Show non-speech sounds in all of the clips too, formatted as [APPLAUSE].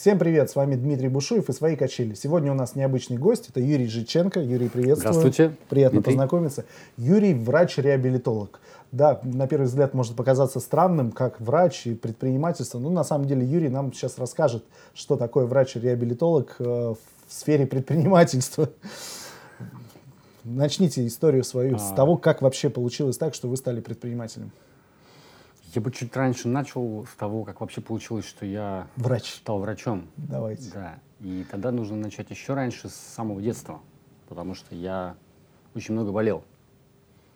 Всем привет, с вами Дмитрий Бушуев и «Свои качели». Сегодня у нас необычный гость, это Юрий Жиченко. Юрий, приветствую. Здравствуйте. Приятно Дмитрий. познакомиться. Юрий – врач-реабилитолог. Да, на первый взгляд может показаться странным, как врач и предпринимательство. Но на самом деле Юрий нам сейчас расскажет, что такое врач-реабилитолог э, в сфере предпринимательства. Начните историю свою с А. того, как вообще получилось так, что вы стали предпринимателем. Я бы чуть раньше начал с того, как вообще получилось, что я Врач. стал врачом. Давайте. Да. И тогда нужно начать еще раньше, с самого детства. Потому что я очень много болел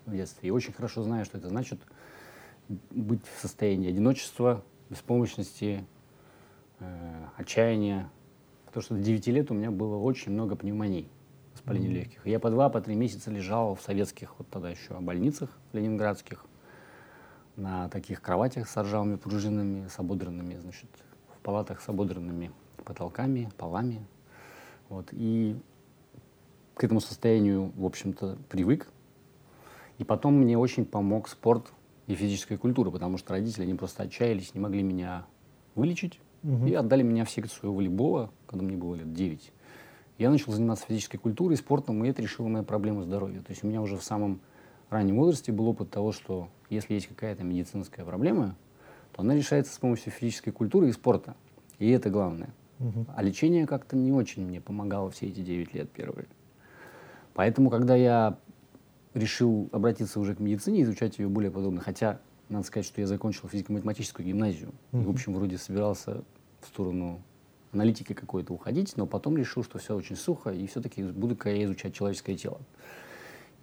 в детстве. И очень хорошо знаю, что это значит быть в состоянии одиночества, беспомощности, э, отчаяния. Потому что до 9 лет у меня было очень много пневмоний, воспаления Мгм. легких. И я по два, по три месяца лежал в советских, вот тогда еще больницах ленинградских, на таких кроватях с ржавыми пружинами, с ободранными, значит, в палатах с ободранными потолками, полами. Вот. И к этому состоянию, в общем-то, привык. И потом мне очень помог спорт и физическая культура, потому что родители, они просто отчаялись, не могли меня вылечить. Мгм. И отдали меня в секцию волейбола, когда мне было лет 9. Я начал заниматься физической культурой, спортом, и это решило мою проблему здоровья. То есть у меня уже в самом раннем возрасте был опыт того, что если есть какая-то медицинская проблема, то она решается с помощью физической культуры и спорта. И это главное. Мгм. А лечение как-то не очень мне помогало все эти 9 лет первые. Поэтому, когда я решил обратиться уже к медицине, изучать ее более подробно, хотя, надо сказать, что я закончил физико-математическую гимназию, и, Мгм. в общем, вроде собирался в сторону аналитики какой-то уходить, но потом решил, что все очень сухо, и все-таки буду-ка я изучать человеческое тело.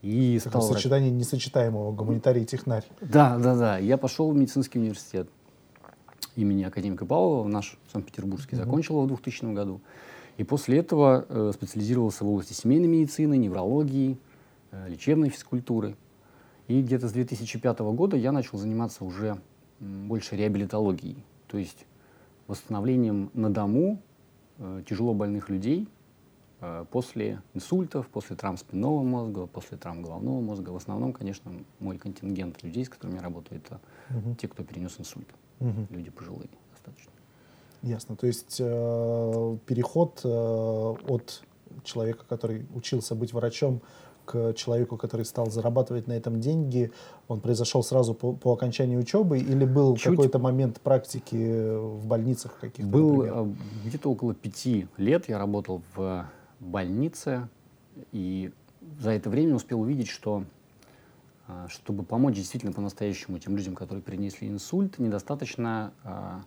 И Такое стал сочетание несочетаемого гуманитарий и технарь. да, да, да. Я пошел в медицинский университет имени академика Павлова, наш Санкт-Петербургский, Мгм. закончил его в 2000 году. И после этого э, специализировался в области семейной медицины, неврологии, э, лечебной физкультуры. И где-то с 2005 года я начал заниматься уже больше реабилитологией, то есть восстановлением на дому э, тяжело больных людей после инсультов, после травм спинного мозга, после травм головного мозга. В основном, конечно, мой контингент людей, с которыми я работаю, это Мгм. те, кто перенес инсульт. Мгм. Люди пожилые достаточно. Ясно. То есть э, переход э, от человека, который учился быть врачом, к человеку, который стал зарабатывать на этом деньги, он произошел сразу по, по окончании учебы или был Чуть- какой-то момент практики в больницах каких-то? Был э, где-то около пяти лет я работал в больнице, и за это время успел увидеть, что а, чтобы помочь действительно по-настоящему тем людям, которые перенесли инсульт, недостаточно а,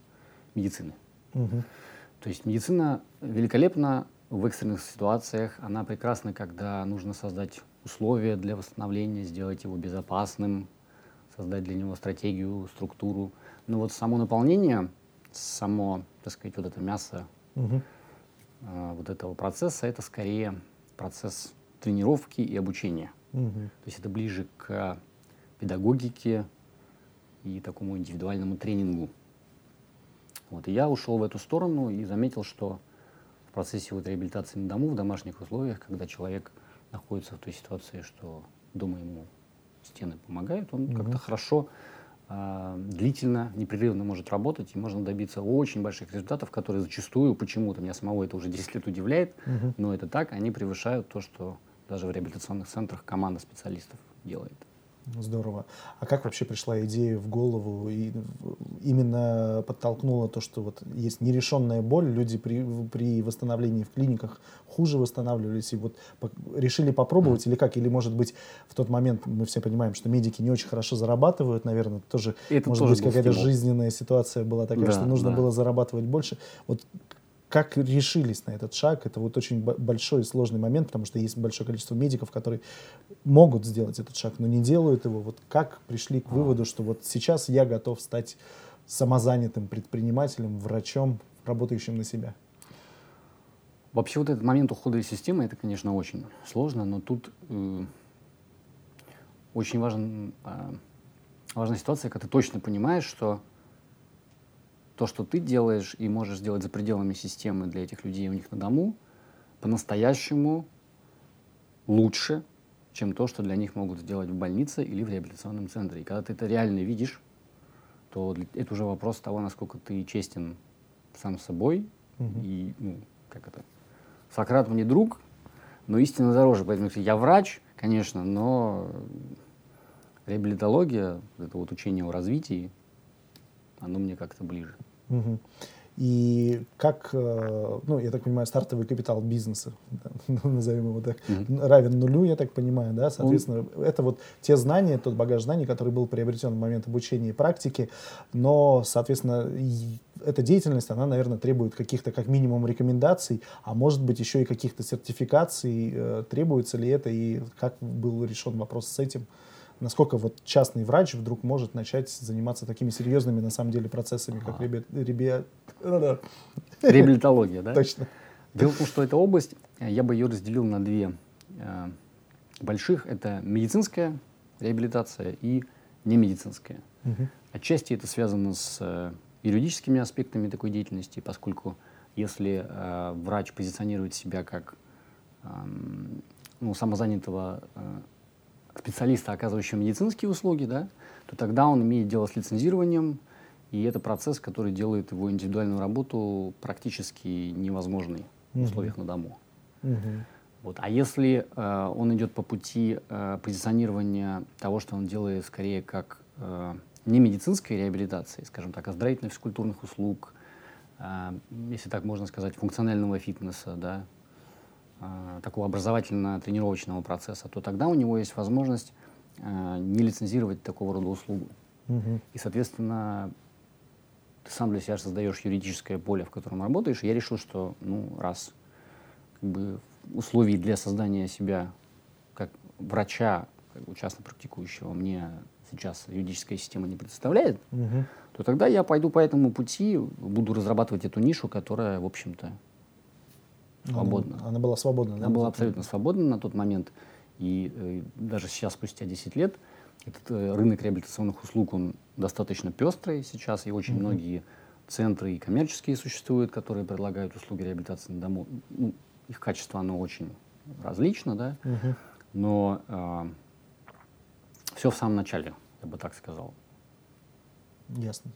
медицины. Мгм. То есть медицина великолепна в экстренных ситуациях, она прекрасна, когда нужно создать условия для восстановления, сделать его безопасным, создать для него стратегию, структуру. Но вот само наполнение, само, так сказать, вот это мясо Мгм. А, вот этого процесса, это скорее процесс тренировки и обучения. Мгм. То есть это ближе к педагогике и такому индивидуальному тренингу. Вот. И я ушел в эту сторону и заметил, что в процессе вот реабилитации на дому, в домашних условиях, когда человек находится в той ситуации, что дома ему стены помогают, он Мгм. как-то хорошо, длительно, непрерывно может работать, и можно добиться очень больших результатов, которые зачастую, почему-то, меня самого это уже 10 лет удивляет, Мгм. но это так, они превышают то, что даже в реабилитационных центрах команда специалистов делает. Здорово. А как вообще пришла идея в голову и именно подтолкнула то, что вот есть нерешенная боль, люди при, при восстановлении в клиниках хуже восстанавливались и вот по- решили попробовать или как? Или может быть в тот момент мы все понимаем, что медики не очень хорошо зарабатывают, наверное, тоже Это может тоже быть какая-то жизненная ситуация была такая, Да, что нужно да. было зарабатывать больше. Вот как решились на этот шаг? Это вот очень бо- большой и сложный момент, потому что есть большое количество медиков, которые могут сделать этот шаг, но не делают его. Вот как пришли к А. выводу, что вот сейчас я готов стать самозанятым предпринимателем, врачом, работающим на себя? Вообще вот этот момент ухода из системы, это, конечно, очень сложно, но тут э, очень важен, э, важная ситуация, когда ты точно понимаешь, что то, что ты делаешь и можешь сделать за пределами системы для этих людей у них на дому, по-настоящему лучше, чем то, что для них могут сделать в больнице или в реабилитационном центре. И когда ты это реально видишь, то это уже вопрос того, насколько ты честен сам собой Угу. И, ну, как это, Сократ мне друг, но истина дороже. Поэтому я врач, конечно, но реабилитология, это вот учение о развитии, оно мне как-то ближе. Угу. И как, э, ну, я так понимаю, стартовый капитал бизнеса, [LAUGHS] назовем его так, mm-hmm. равен нулю, я так понимаю, да, соответственно, mm-hmm. это вот те знания, тот багаж знаний, который был приобретен в момент обучения и практики, но, соответственно, эта деятельность, она, наверное, требует каких-то, как минимум, рекомендаций, а может быть, еще и каких-то сертификаций, э, требуется ли это, и как был решен вопрос с этим? Насколько вот частный врач вдруг может начать заниматься такими серьезными на самом деле процессами, как реби... реби... [LAUGHS] реабилитология, да? Точно. Дело в том, что эта область, э, я бы ее разделил на две э, больших. Это медицинская реабилитация и немедицинская. Угу. Отчасти это связано с э, юридическими аспектами такой деятельности, поскольку если э, врач позиционирует себя как э, ну, самозанятого э, специалиста, оказывающего медицинские услуги, да, то тогда он имеет дело с лицензированием, и это процесс, который делает его индивидуальную работу практически невозможной в условиях на дому. Вот. А если э, он идет по пути э, позиционирования того, что он делает скорее как э, не медицинской реабилитации, скажем так, а оздоровительных физкультурных услуг, э, если так можно сказать, функционального фитнеса, да, такого образовательно-тренировочного процесса, то тогда у него есть возможность э, не лицензировать такого рода услугу. Угу. И, соответственно, ты сам для себя создаешь юридическое поле, в котором работаешь. И я решил, что ну, раз как бы, условий для создания себя как врача, как бы, частно практикующего, мне сейчас юридическая система не предоставляет, угу. то тогда я пойду по этому пути, буду разрабатывать эту нишу, которая, в общем-то, свободна. Она, она была свободна, да? Она была абсолютно свободна на тот момент. И э, даже сейчас, спустя 10 лет, этот э, рынок реабилитационных услуг, он достаточно пестрый сейчас, и очень mm-hmm. многие центры и коммерческие существуют, которые предлагают услуги реабилитации на дому. Ну, их качество, оно очень различно, да, mm-hmm. но э, все в самом начале, я бы так сказал. Ясно.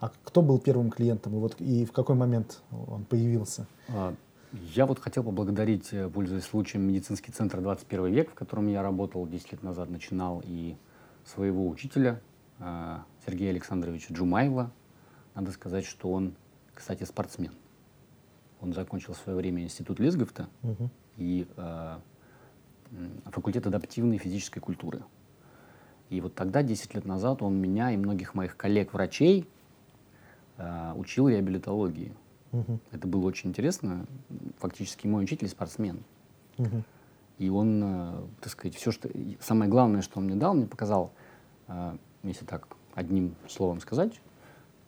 А кто был первым клиентом и, вот, и в какой момент он появился? А, я вот хотел поблагодарить, э, пользуясь случаем, медицинский центр 21 век, в котором я работал 10 лет назад, начинал, и своего учителя э, Сергея Александровича Джумаева. Надо сказать, что он, кстати, спортсмен. Он закончил в свое время институт Лесговта угу. и э, факультет адаптивной физической культуры. И вот тогда, 10 лет назад, он меня и многих моих коллег-врачей э, учил реабилитологии. Угу. Это было очень интересно. Фактически мой учитель спортсмен. Угу. И он, э, так сказать, все, что... Самое главное, что он мне дал, мне показал, э, если так одним словом сказать,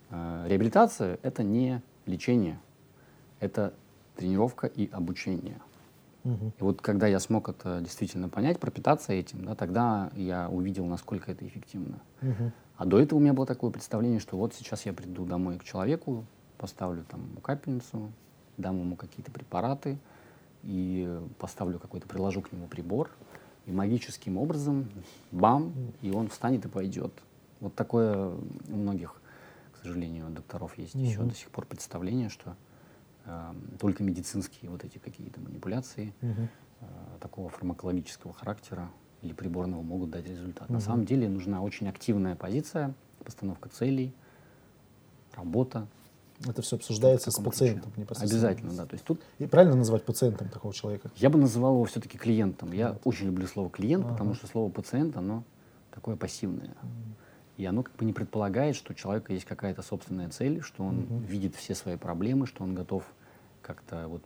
э, реабилитация — это не лечение, это тренировка и обучение. Угу. И вот когда я смог это действительно понять, пропитаться этим, да, тогда я увидел, насколько это эффективно. Угу. А до этого у меня было такое представление, что вот сейчас я приду домой к человеку, поставлю там капельницу, дам ему какие-то препараты и поставлю какой-то, приложу к нему прибор, и магическим образом, бам, и он встанет и пойдет. Вот такое у многих, к сожалению, докторов есть mm-hmm. еще до сих пор представление, что э, только медицинские вот эти какие-то манипуляции mm-hmm. э, такого фармакологического характера или приборного могут дать результат. Mm-hmm. На самом деле нужна очень активная позиция, постановка целей, работа, это все обсуждается с пациентом непосредственно. Обязательно, да. То есть тут... И правильно называть пациентом такого человека? Я бы называл его все-таки клиентом. Я mm. очень люблю слово клиент, ага. потому что слово пациент, оно такое пассивное. Mm. И оно как бы не предполагает, что у человека есть какая-то собственная цель, что он mm-hmm. видит все свои проблемы, что он готов как-то вот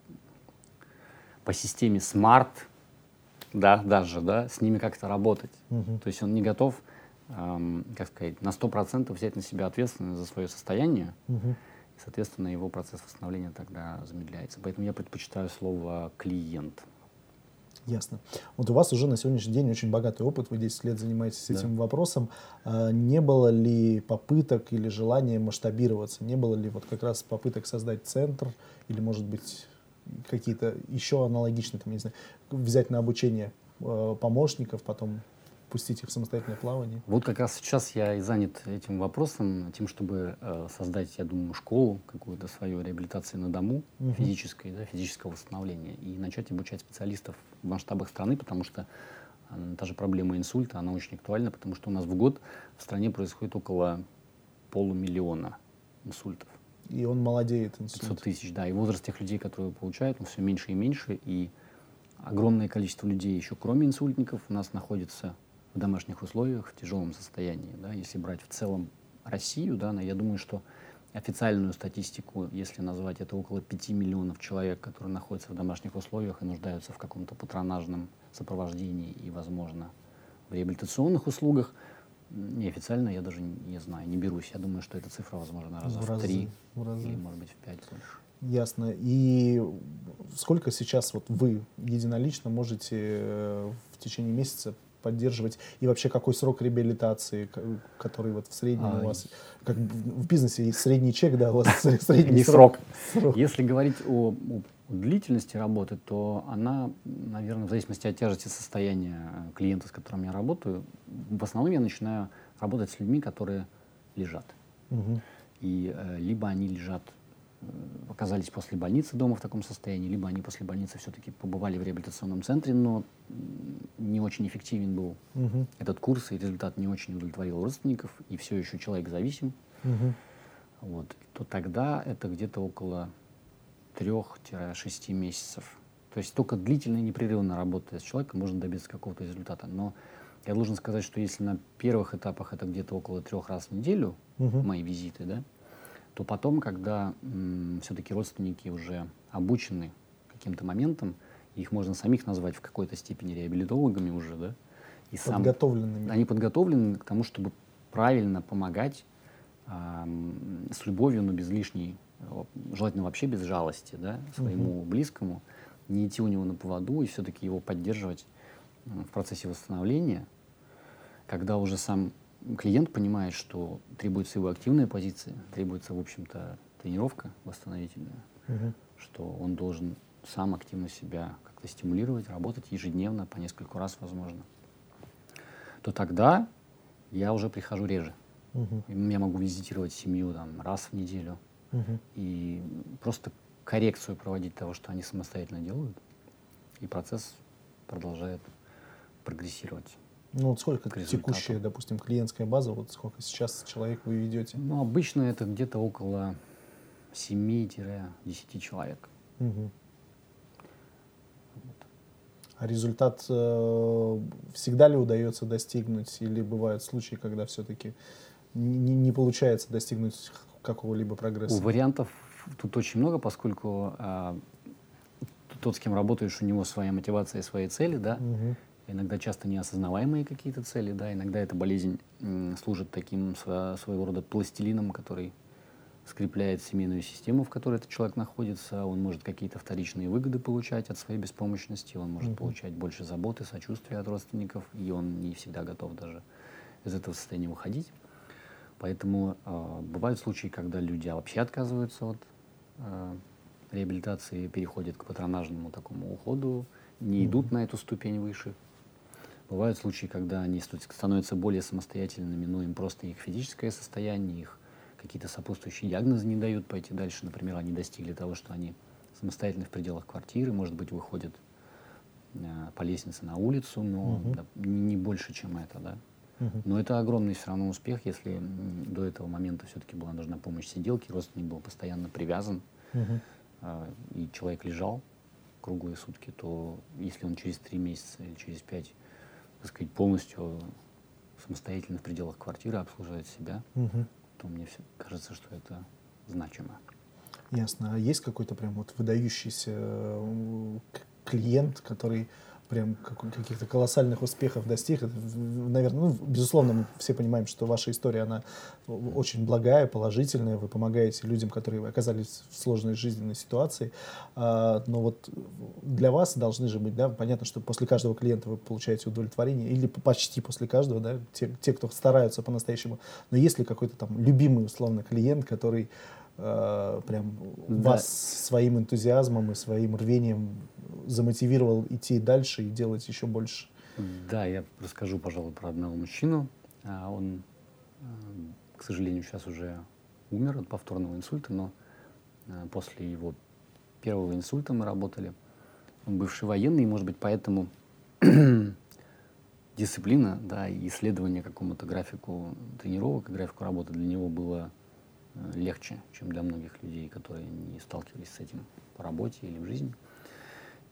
по системе SMART, да, даже, да, с ними как-то работать. Mm-hmm. То есть он не готов, эм, как сказать, на 100% взять на себя ответственность за свое состояние, mm-hmm и, соответственно, его процесс восстановления тогда замедляется. Поэтому я предпочитаю слово «клиент». Ясно. Вот у вас уже на сегодняшний день очень богатый опыт, вы 10 лет занимаетесь да. этим вопросом. А не было ли попыток или желания масштабироваться? Не было ли вот как раз попыток создать центр или, может быть, какие-то еще аналогичные, там, не знаю, взять на обучение э, помощников, потом пустить их в самостоятельное плавание. Вот как раз сейчас я и занят этим вопросом, тем, чтобы э, создать, я думаю, школу какую-то свою реабилитации на дому, угу. физической, да, физического восстановления, и начать обучать специалистов в масштабах страны, потому что э, та же проблема инсульта, она очень актуальна, потому что у нас в год в стране происходит около полумиллиона инсультов. И он молодеет, инсульт. 500 тысяч, да. И возраст тех людей, которые получают, он все меньше и меньше. И огромное количество людей еще, кроме инсультников, у нас находится в домашних условиях в тяжелом состоянии. Да, если брать в целом Россию, да, я думаю, что официальную статистику, если назвать, это около 5 миллионов человек, которые находятся в домашних условиях и нуждаются в каком-то патронажном сопровождении и, возможно, в реабилитационных услугах. Неофициально я даже не знаю, не берусь. Я думаю, что эта цифра, возможно, раза в, в три в разы. или, может быть, в пять больше. Ясно. И сколько сейчас вот вы единолично можете э, в течение месяца поддерживать? И вообще какой срок реабилитации, который вот в среднем а, у вас, как в бизнесе есть средний чек, да, у вас [LAUGHS] средний срок. Если говорить о длительности работы, то она, наверное, в зависимости от тяжести состояния клиента, с которым я работаю, в основном я начинаю работать с людьми, которые лежат. Угу. И э, либо они лежат оказались после больницы дома в таком состоянии, либо они после больницы все-таки побывали в реабилитационном центре, но не очень эффективен был угу. этот курс, и результат не очень удовлетворил родственников, и все еще человек зависим, угу. вот, то тогда это где-то около 3-6 месяцев. То есть только длительно и непрерывно работая с человеком можно добиться какого-то результата. Но я должен сказать, что если на первых этапах это где-то около трех раз в неделю, угу. мои визиты, да, то потом, когда все-таки родственники уже обучены каким-то моментом, их можно самих назвать в какой-то степени реабилитологами уже, да, и сам, подготовленными. Они подготовлены к тому, чтобы правильно помогать э, с любовью, но без лишней, желательно вообще без жалости, да, своему угу. близкому, не идти у него на поводу и все-таки его поддерживать в процессе восстановления, когда уже сам клиент понимает, что требуется его активная позиция, требуется, в общем-то, тренировка восстановительная, угу. что он должен сам активно себя как-то стимулировать, работать ежедневно, по нескольку раз, возможно, то тогда я уже прихожу реже. Угу. Я могу визитировать семью там, раз в неделю угу. и просто коррекцию проводить того, что они самостоятельно делают, и процесс продолжает прогрессировать. Ну, вот сколько текущая, допустим, клиентская база, вот сколько сейчас человек вы ведете? Ну, обычно это где-то около 7-10 человек. Угу. Вот. А результат э, всегда ли удается достигнуть, или бывают случаи, когда все-таки не, не получается достигнуть какого-либо прогресса? У вариантов тут очень много, поскольку э, тот, с кем работаешь, у него своя мотивация и свои цели, да, угу иногда часто неосознаваемые какие-то цели, да, иногда эта болезнь служит таким своего рода пластилином, который скрепляет семейную систему, в которой этот человек находится, он может какие-то вторичные выгоды получать от своей беспомощности, он может mm-hmm. получать больше заботы, сочувствия от родственников, и он не всегда готов даже из этого состояния выходить. Поэтому э, бывают случаи, когда люди вообще отказываются от э, реабилитации, переходят к патронажному такому уходу, не mm-hmm. идут на эту ступень выше, Бывают случаи, когда они становятся более самостоятельными, но им просто их физическое состояние, их какие-то сопутствующие диагнозы не дают пойти дальше. Например, они достигли того, что они самостоятельно в пределах квартиры, может быть, выходят э, по лестнице на улицу, но угу. да, не больше, чем это, да. Угу. Но это огромный все равно успех, если до этого момента все-таки была нужна помощь сиделки, родственник был постоянно привязан, угу. э, и человек лежал круглые сутки, то если он через три месяца или через пять так сказать, полностью самостоятельно в пределах квартиры обслуживает себя, угу. то мне все кажется, что это значимо. Ясно. А есть какой-то прям вот выдающийся э, клиент, который прям каких-то колоссальных успехов достиг. наверное, ну, безусловно, мы все понимаем, что ваша история, она очень благая, положительная. Вы помогаете людям, которые оказались в сложной жизненной ситуации. А, но вот для вас должны же быть, да, понятно, что после каждого клиента вы получаете удовлетворение, или почти после каждого, да, те, те кто стараются по-настоящему. Но есть ли какой-то там любимый, условно, клиент, который э, прям да. вас своим энтузиазмом и своим рвением замотивировал идти дальше и делать еще больше? Да, я расскажу, пожалуй, про одного мужчину. А, он, э, к сожалению, сейчас уже умер от повторного инсульта, но э, после его первого инсульта мы работали. Он бывший военный, и, может быть, поэтому [CLEARS THROAT] дисциплина, да, и исследование какому-то графику тренировок и графику работы для него было легче, чем для многих людей, которые не сталкивались с этим по работе или в жизни.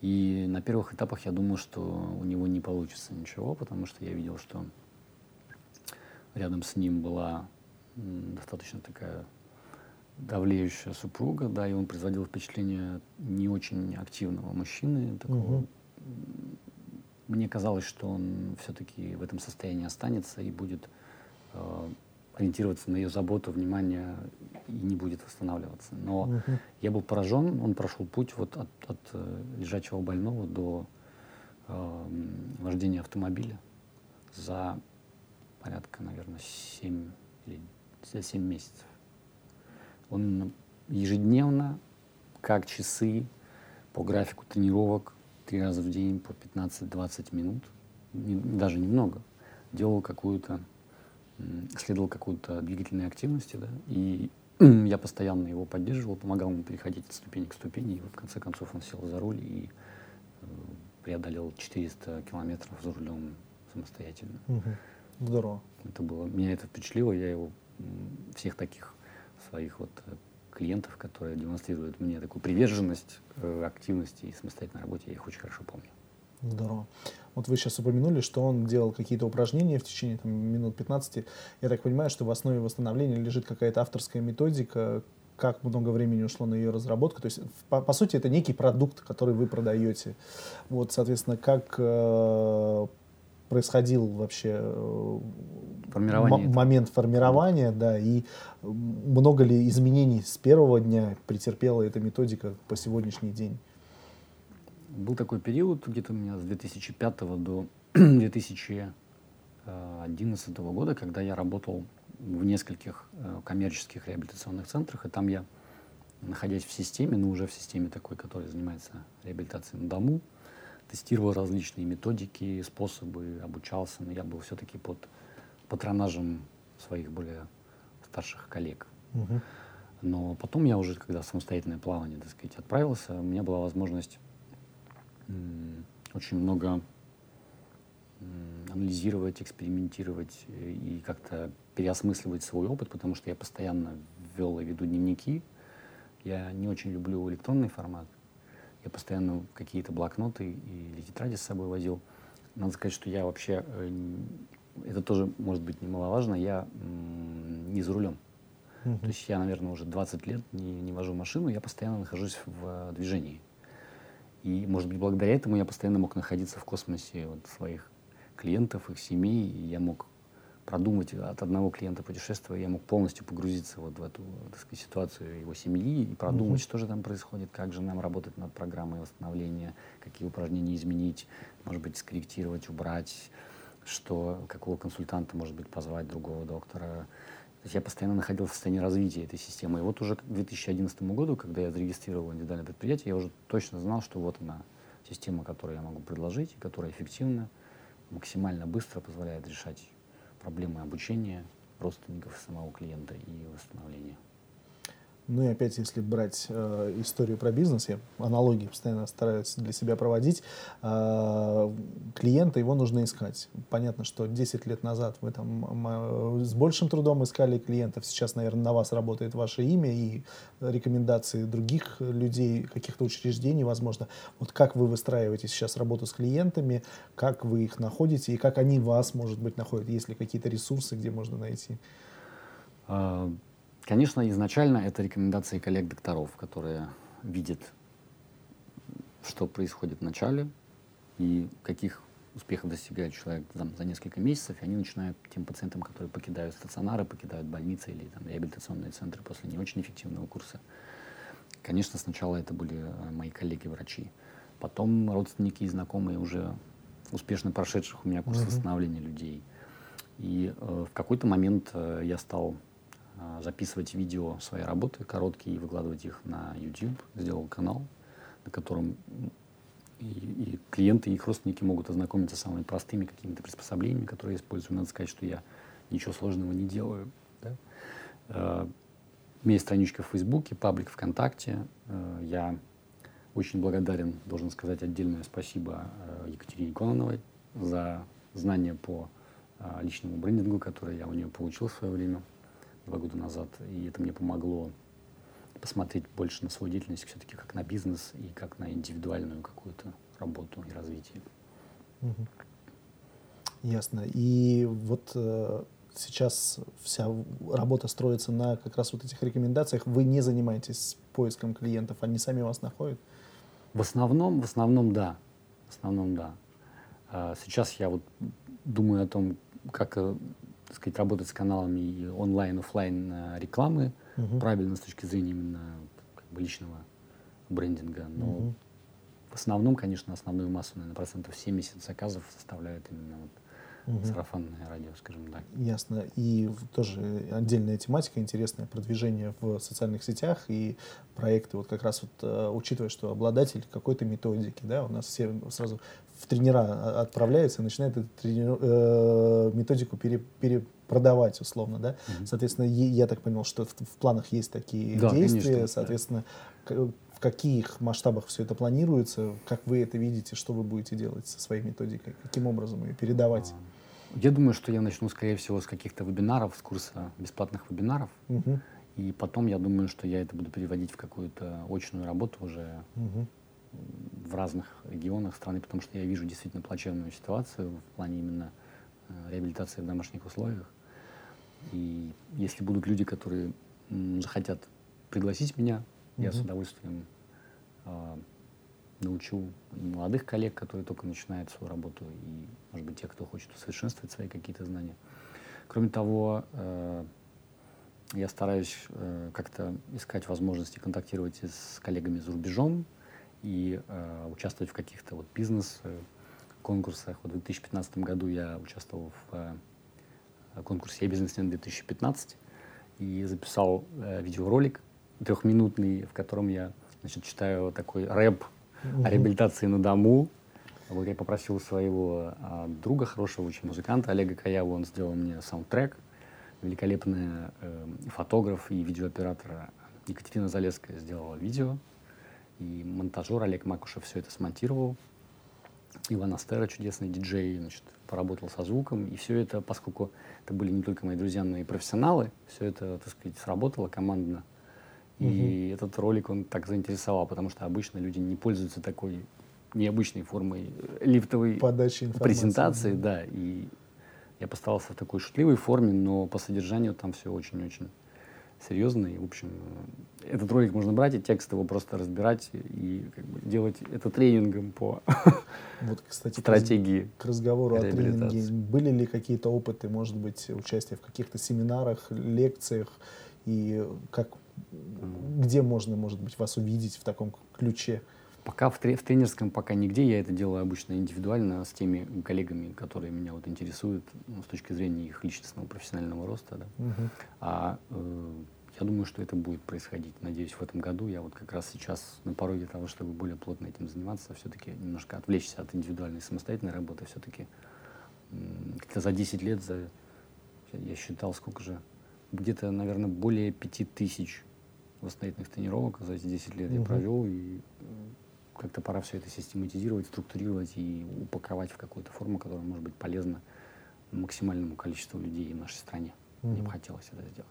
И на первых этапах я думал, что у него не получится ничего, потому что я видел, что рядом с ним была достаточно такая давлеющая супруга, да, и он производил впечатление не очень активного мужчины, такого. Угу. Мне казалось, что он все-таки в этом состоянии останется и будет э, ориентироваться на ее заботу, внимание и не будет восстанавливаться. Но угу. я был поражен, он прошел путь вот от, от э, лежачего больного до э, вождения автомобиля за порядка, наверное, 7 или за 7 месяцев. Он ежедневно, как часы, по графику тренировок, три раза в день по 15-20 минут, не, даже немного, делал какую-то, следовал какую-то двигательной активности, да, и [CLEARS THROAT] я постоянно его поддерживал, помогал ему переходить от ступени к ступени, и в конце концов он сел за руль и э, преодолел 400 километров за рулем самостоятельно. Угу. Здорово. Это было, меня это впечатлило, я его всех таких своих вот э, клиентов, которые демонстрируют мне такую приверженность, э, активности и самостоятельной работе, я их очень хорошо помню. Здорово. Вот вы сейчас упомянули, что он делал какие-то упражнения в течение там, минут 15. Я так понимаю, что в основе восстановления лежит какая-то авторская методика, как много времени ушло на ее разработку. То есть, по, по сути, это некий продукт, который вы продаете. Вот, соответственно, как э, происходил вообще э, Формирование момент формирования, да, и много ли изменений с первого дня претерпела эта методика по сегодняшний день? Был такой период где-то у меня с 2005 до [CLEARS THROAT] 2011 года, когда я работал в нескольких э, коммерческих реабилитационных центрах, и там я, находясь в системе, ну уже в системе такой, которая занимается реабилитацией на дому, тестировал различные методики, способы, обучался, но я был все-таки под патронажем своих более старших коллег. Угу. Но потом я уже, когда самостоятельное плавание, так сказать, отправился, у меня была возможность очень много анализировать, экспериментировать и как-то переосмысливать свой опыт, потому что я постоянно вел и веду дневники. Я не очень люблю электронный формат. Я постоянно какие-то блокноты или тетради с собой возил. Надо сказать, что я вообще, э, это тоже может быть немаловажно, я не за рулем. Uh-huh. То есть я, наверное, уже 20 лет не, не вожу машину, я постоянно нахожусь в э, движении. И, может быть, благодаря этому я постоянно мог находиться в космосе вот, своих клиентов, их семей, и я мог продумать от одного клиента путешествия, я мог полностью погрузиться вот в эту так сказать, ситуацию его семьи и продумать, mm-hmm. что же там происходит, как же нам работать над программой восстановления, какие упражнения изменить, может быть, скорректировать, убрать, что, какого консультанта, может быть, позвать, другого доктора. То есть я постоянно находился в состоянии развития этой системы. И вот уже к 2011 году, когда я зарегистрировал индивидуальное предприятие, я уже точно знал, что вот она, система, которую я могу предложить, которая эффективна, максимально быстро позволяет решать проблемы обучения родственников самого клиента и восстановления. Ну и опять, если брать э, историю про бизнес, я аналогии постоянно стараюсь для себя проводить, э, клиента его нужно искать. Понятно, что 10 лет назад вы там э, с большим трудом искали клиентов, сейчас, наверное, на вас работает ваше имя и рекомендации других людей, каких-то учреждений, возможно. Вот как вы выстраиваете сейчас работу с клиентами, как вы их находите и как они вас, может быть, находят, есть ли какие-то ресурсы, где можно найти? Конечно, изначально это рекомендации коллег-докторов, которые видят, что происходит в начале и каких успехов достигает человек за, за несколько месяцев, и они начинают тем пациентам, которые покидают стационары, покидают больницы или там, реабилитационные центры после не очень эффективного курса. Конечно, сначала это были э, мои коллеги-врачи. Потом родственники и знакомые уже успешно прошедших у меня курс uh-huh. восстановления людей. И э, в какой-то момент э, я стал записывать видео своей работы, короткие, и выкладывать их на YouTube. Сделал канал, на котором и, и клиенты, и их родственники могут ознакомиться с самыми простыми какими-то приспособлениями, которые я использую. Надо сказать, что я ничего сложного не делаю. Да? Э, у меня есть страничка в Фейсбуке, паблик ВКонтакте. Э, я очень благодарен, должен сказать отдельное спасибо Екатерине Кононовой за знания по личному брендингу, которые я у нее получил в свое время, два года назад. И это мне помогло посмотреть больше на свою деятельность все-таки как на бизнес и как на индивидуальную какую-то работу и развитие. Угу. Ясно. И вот э, сейчас вся работа строится на как раз вот этих рекомендациях. Вы не занимаетесь поиском клиентов, они сами вас находят? В основном, в основном, да. В основном, да. А сейчас я вот думаю о том, как э, так сказать, работать с каналами онлайн, офлайн э, рекламы, угу. правильно с точки зрения именно как бы, личного брендинга. Но угу. в основном, конечно, основную массу, наверное, процентов 70 заказов составляют именно вот угу. сарафанное радио, скажем так. Ясно. И тоже отдельная тематика интересная, продвижение в социальных сетях и проекты, вот как раз вот э, учитывая, что обладатель какой-то методики, да, у нас все сразу в тренера отправляются и начинают эту тренер, э, методику пере, перепродавать условно, да. Угу. Соответственно, я так понял, что в, в планах есть такие да, действия, конечно, соответственно, да. в каких масштабах все это планируется, как вы это видите, что вы будете делать со своей методикой, каким образом ее передавать? А, я думаю, что я начну, скорее всего, с каких-то вебинаров, с курса бесплатных вебинаров. Угу. И потом я думаю, что я это буду переводить в какую-то очную работу уже угу в разных регионах страны, потому что я вижу действительно плачевную ситуацию в плане именно э, реабилитации в домашних условиях. И если будут люди, которые захотят пригласить меня, mm-hmm. я с удовольствием э, научу молодых коллег, которые только начинают свою работу, и, может быть, тех, кто хочет усовершенствовать свои какие-то знания. Кроме того, э, я стараюсь э, как-то искать возможности контактировать с коллегами за рубежом, и э, участвовать в каких-то вот бизнес-конкурсах. Вот в 2015 году я участвовал в конкурсе «Бизнес-2015» и записал видеоролик трехминутный, в котором я значит, читаю такой рэп о реабилитации на дому. Вот я попросил своего а, друга, хорошего очень музыканта Олега Каяву, он сделал мне саундтрек. Великолепный э, фотограф и видеооператор Екатерина Залеская сделала видео и монтажер Олег Макушев все это смонтировал. Иван Астера, чудесный диджей, значит, поработал со звуком. И все это, поскольку это были не только мои друзья, но и профессионалы, все это, так сказать, сработало командно. И угу. этот ролик он так заинтересовал, потому что обычно люди не пользуются такой необычной формой лифтовой Подачи презентации, да. И я постарался в такой шутливой форме, но по содержанию там все очень-очень серьезный. В общем, этот ролик можно брать и текст его просто разбирать и как бы, делать это тренингом по [LAUGHS] вот, кстати, стратегии. К разговору о тренинге. Были ли какие-то опыты, может быть, участие в каких-то семинарах, лекциях и как, где можно, может быть, вас увидеть в таком ключе? Пока в, в тренерском пока нигде, я это делаю обычно индивидуально с теми коллегами, которые меня вот интересуют ну, с точки зрения их личностного профессионального роста. Да. Угу. А э, я думаю, что это будет происходить. Надеюсь, в этом году я вот как раз сейчас на пороге того, чтобы более плотно этим заниматься, все-таки немножко отвлечься от индивидуальной самостоятельной работы. Все-таки как-то за 10 лет, за, я считал, сколько же, где-то, наверное, более 5 тысяч восстановительных тренировок за эти 10 лет угу. я провел, и как-то пора все это систематизировать, структурировать и упаковать в какую-то форму, которая может быть полезна максимальному количеству людей в нашей стране. Mm-hmm. Мне бы хотелось это сделать.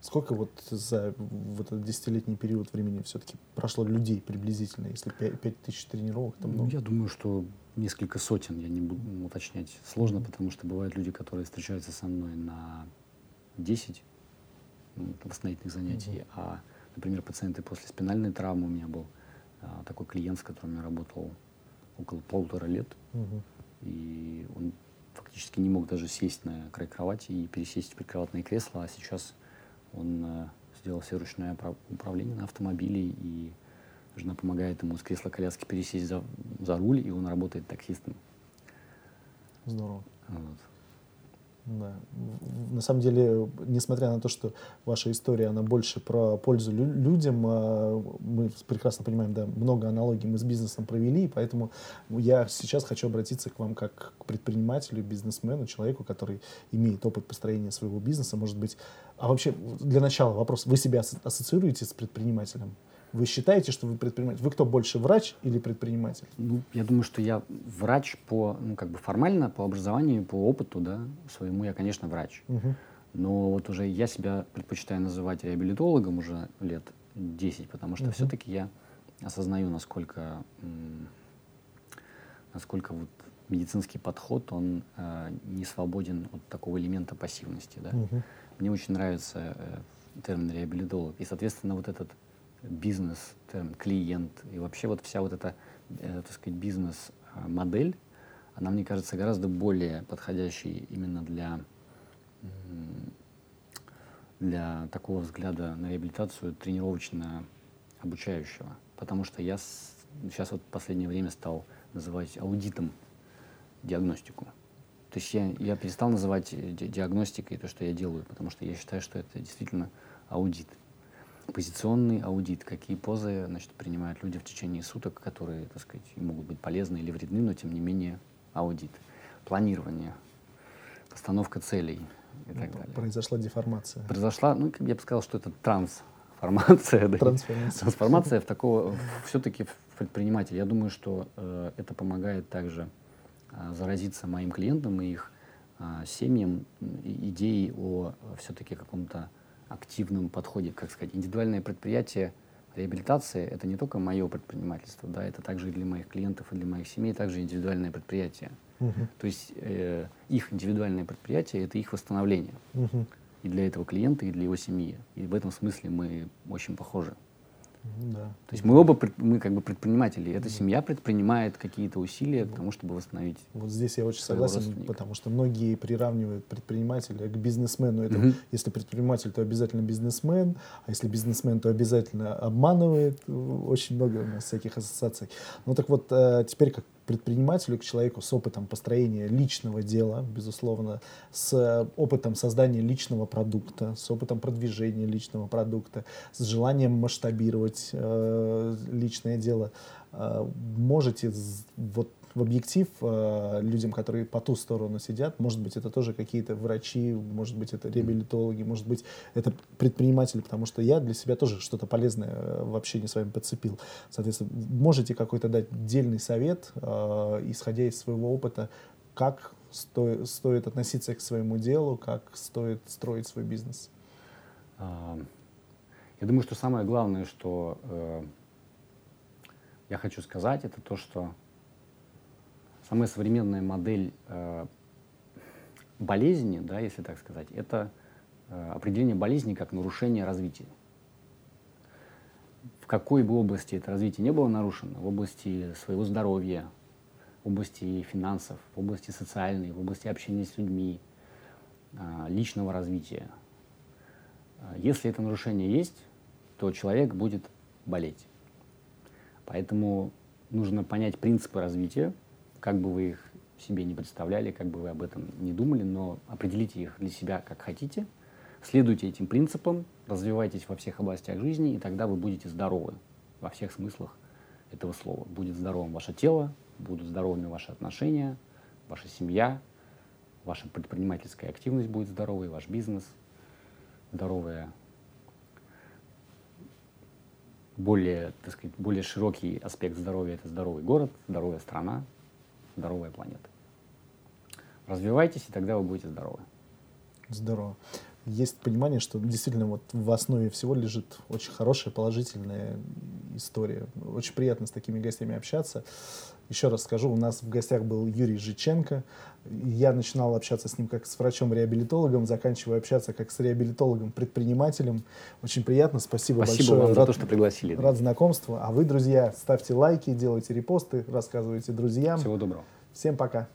Сколько вот за вот этот десятилетний период времени все-таки прошло людей приблизительно, если 5, 5 тысяч тренировок? Там ну, я думаю, что несколько сотен, я не буду уточнять. Сложно, mm-hmm. потому что бывают люди, которые встречаются со мной на 10 ну, восстановительных занятий, mm-hmm. а, например, пациенты после спинальной травмы у меня был а, такой клиент, с которым я работал около полутора лет. Угу. И он фактически не мог даже сесть на край кровати и пересесть в прикроватное кресло, а сейчас он э, сделал все ручное управление на автомобиле, и жена помогает ему с кресла коляски пересесть за, за руль, и он работает таксистом. Здорово. Вот. Да. На самом деле, несмотря на то, что ваша история, она больше про пользу лю- людям, а, мы прекрасно понимаем, да, много аналогий мы с бизнесом провели, поэтому я сейчас хочу обратиться к вам как к предпринимателю, бизнесмену, человеку, который имеет опыт построения своего бизнеса, может быть. А вообще, для начала вопрос, вы себя ассоциируете с предпринимателем? Вы считаете, что вы предприниматель? Вы кто больше, врач или предприниматель? Ну, я думаю, что я врач по, ну, как бы формально, по образованию, по опыту, да, своему я, конечно, врач. Угу. Но вот уже я себя предпочитаю называть реабилитологом уже лет 10, потому что угу. все-таки я осознаю, насколько, насколько вот медицинский подход, он э, не свободен от такого элемента пассивности. Да? Угу. Мне очень нравится э, термин реабилитолог. И, соответственно, вот этот бизнес, термин, клиент и вообще вот вся вот эта, э, так сказать, бизнес-модель, она, мне кажется, гораздо более подходящей именно для, для такого взгляда на реабилитацию тренировочно-обучающего. Потому что я с, сейчас вот в последнее время стал называть аудитом диагностику. То есть я, я перестал называть диагностикой то, что я делаю, потому что я считаю, что это действительно аудит позиционный аудит, какие позы значит, принимают люди в течение суток, которые, так сказать, могут быть полезны или вредны, но тем не менее аудит. Планирование, постановка целей и так далее. Произошла деформация. Произошла, ну, я бы сказал, что это трансформация. Да? Трансформация. Трансформация в такого, все-таки в предпринимателя. Я думаю, что э, это помогает также э, заразиться моим клиентам и их э, семьям идеей о все-таки каком-то активном подходе, как сказать, индивидуальное предприятие реабилитации — это не только мое предпринимательство, да, это также и для моих клиентов, и для моих семей, также индивидуальное предприятие. Угу. То есть э, их индивидуальное предприятие — это их восстановление. Угу. И для этого клиента, и для его семьи. И в этом смысле мы очень похожи. Да. То есть мы оба мы как бы предприниматели. Эта да. семья предпринимает какие-то усилия к тому, чтобы восстановить. Вот здесь я очень согласен, потому что многие приравнивают предпринимателя к бизнесмену. Это, угу. Если предприниматель, то обязательно бизнесмен, а если бизнесмен, то обязательно обманывает. Очень много у нас всяких ассоциаций. Ну так вот, э, теперь как предпринимателю, к человеку с опытом построения личного дела, безусловно, с опытом создания личного продукта, с опытом продвижения личного продукта, с желанием масштабировать э, личное дело, э, можете вот в объектив э, людям, которые по ту сторону сидят, может быть, это тоже какие-то врачи, может быть, это реабилитологи, может быть, это предприниматели, потому что я для себя тоже что-то полезное э, в общении с вами подцепил. Соответственно, можете какой-то дать дельный совет, э, исходя из своего опыта, как сто, стоит относиться к своему делу, как стоит строить свой бизнес? Я думаю, что самое главное, что э, я хочу сказать, это то, что самая современная модель э, болезни, да, если так сказать, это э, определение болезни как нарушение развития. В какой бы области это развитие не было нарушено, в области своего здоровья, в области финансов, в области социальной, в области общения с людьми, э, личного развития. Если это нарушение есть, то человек будет болеть. Поэтому нужно понять принципы развития, как бы вы их себе не представляли, как бы вы об этом не думали, но определите их для себя как хотите, следуйте этим принципам, развивайтесь во всех областях жизни, и тогда вы будете здоровы во всех смыслах этого слова. Будет здоровым ваше тело, будут здоровыми ваши отношения, ваша семья, ваша предпринимательская активность будет здоровой, ваш бизнес, здоровая более, так сказать, более широкий аспект здоровья – это здоровый город, здоровая страна, здоровая планета. Развивайтесь, и тогда вы будете здоровы. Здорово. Есть понимание, что действительно вот в основе всего лежит очень хорошая, положительная история. Очень приятно с такими гостями общаться. Еще раз скажу, у нас в гостях был Юрий Жиченко. Я начинал общаться с ним как с врачом-реабилитологом, заканчиваю общаться как с реабилитологом-предпринимателем. Очень приятно, спасибо, спасибо большое. вам за рад, то, что пригласили. Рад знакомству. А вы, друзья, ставьте лайки, делайте репосты, рассказывайте друзьям. Всего доброго. Всем пока.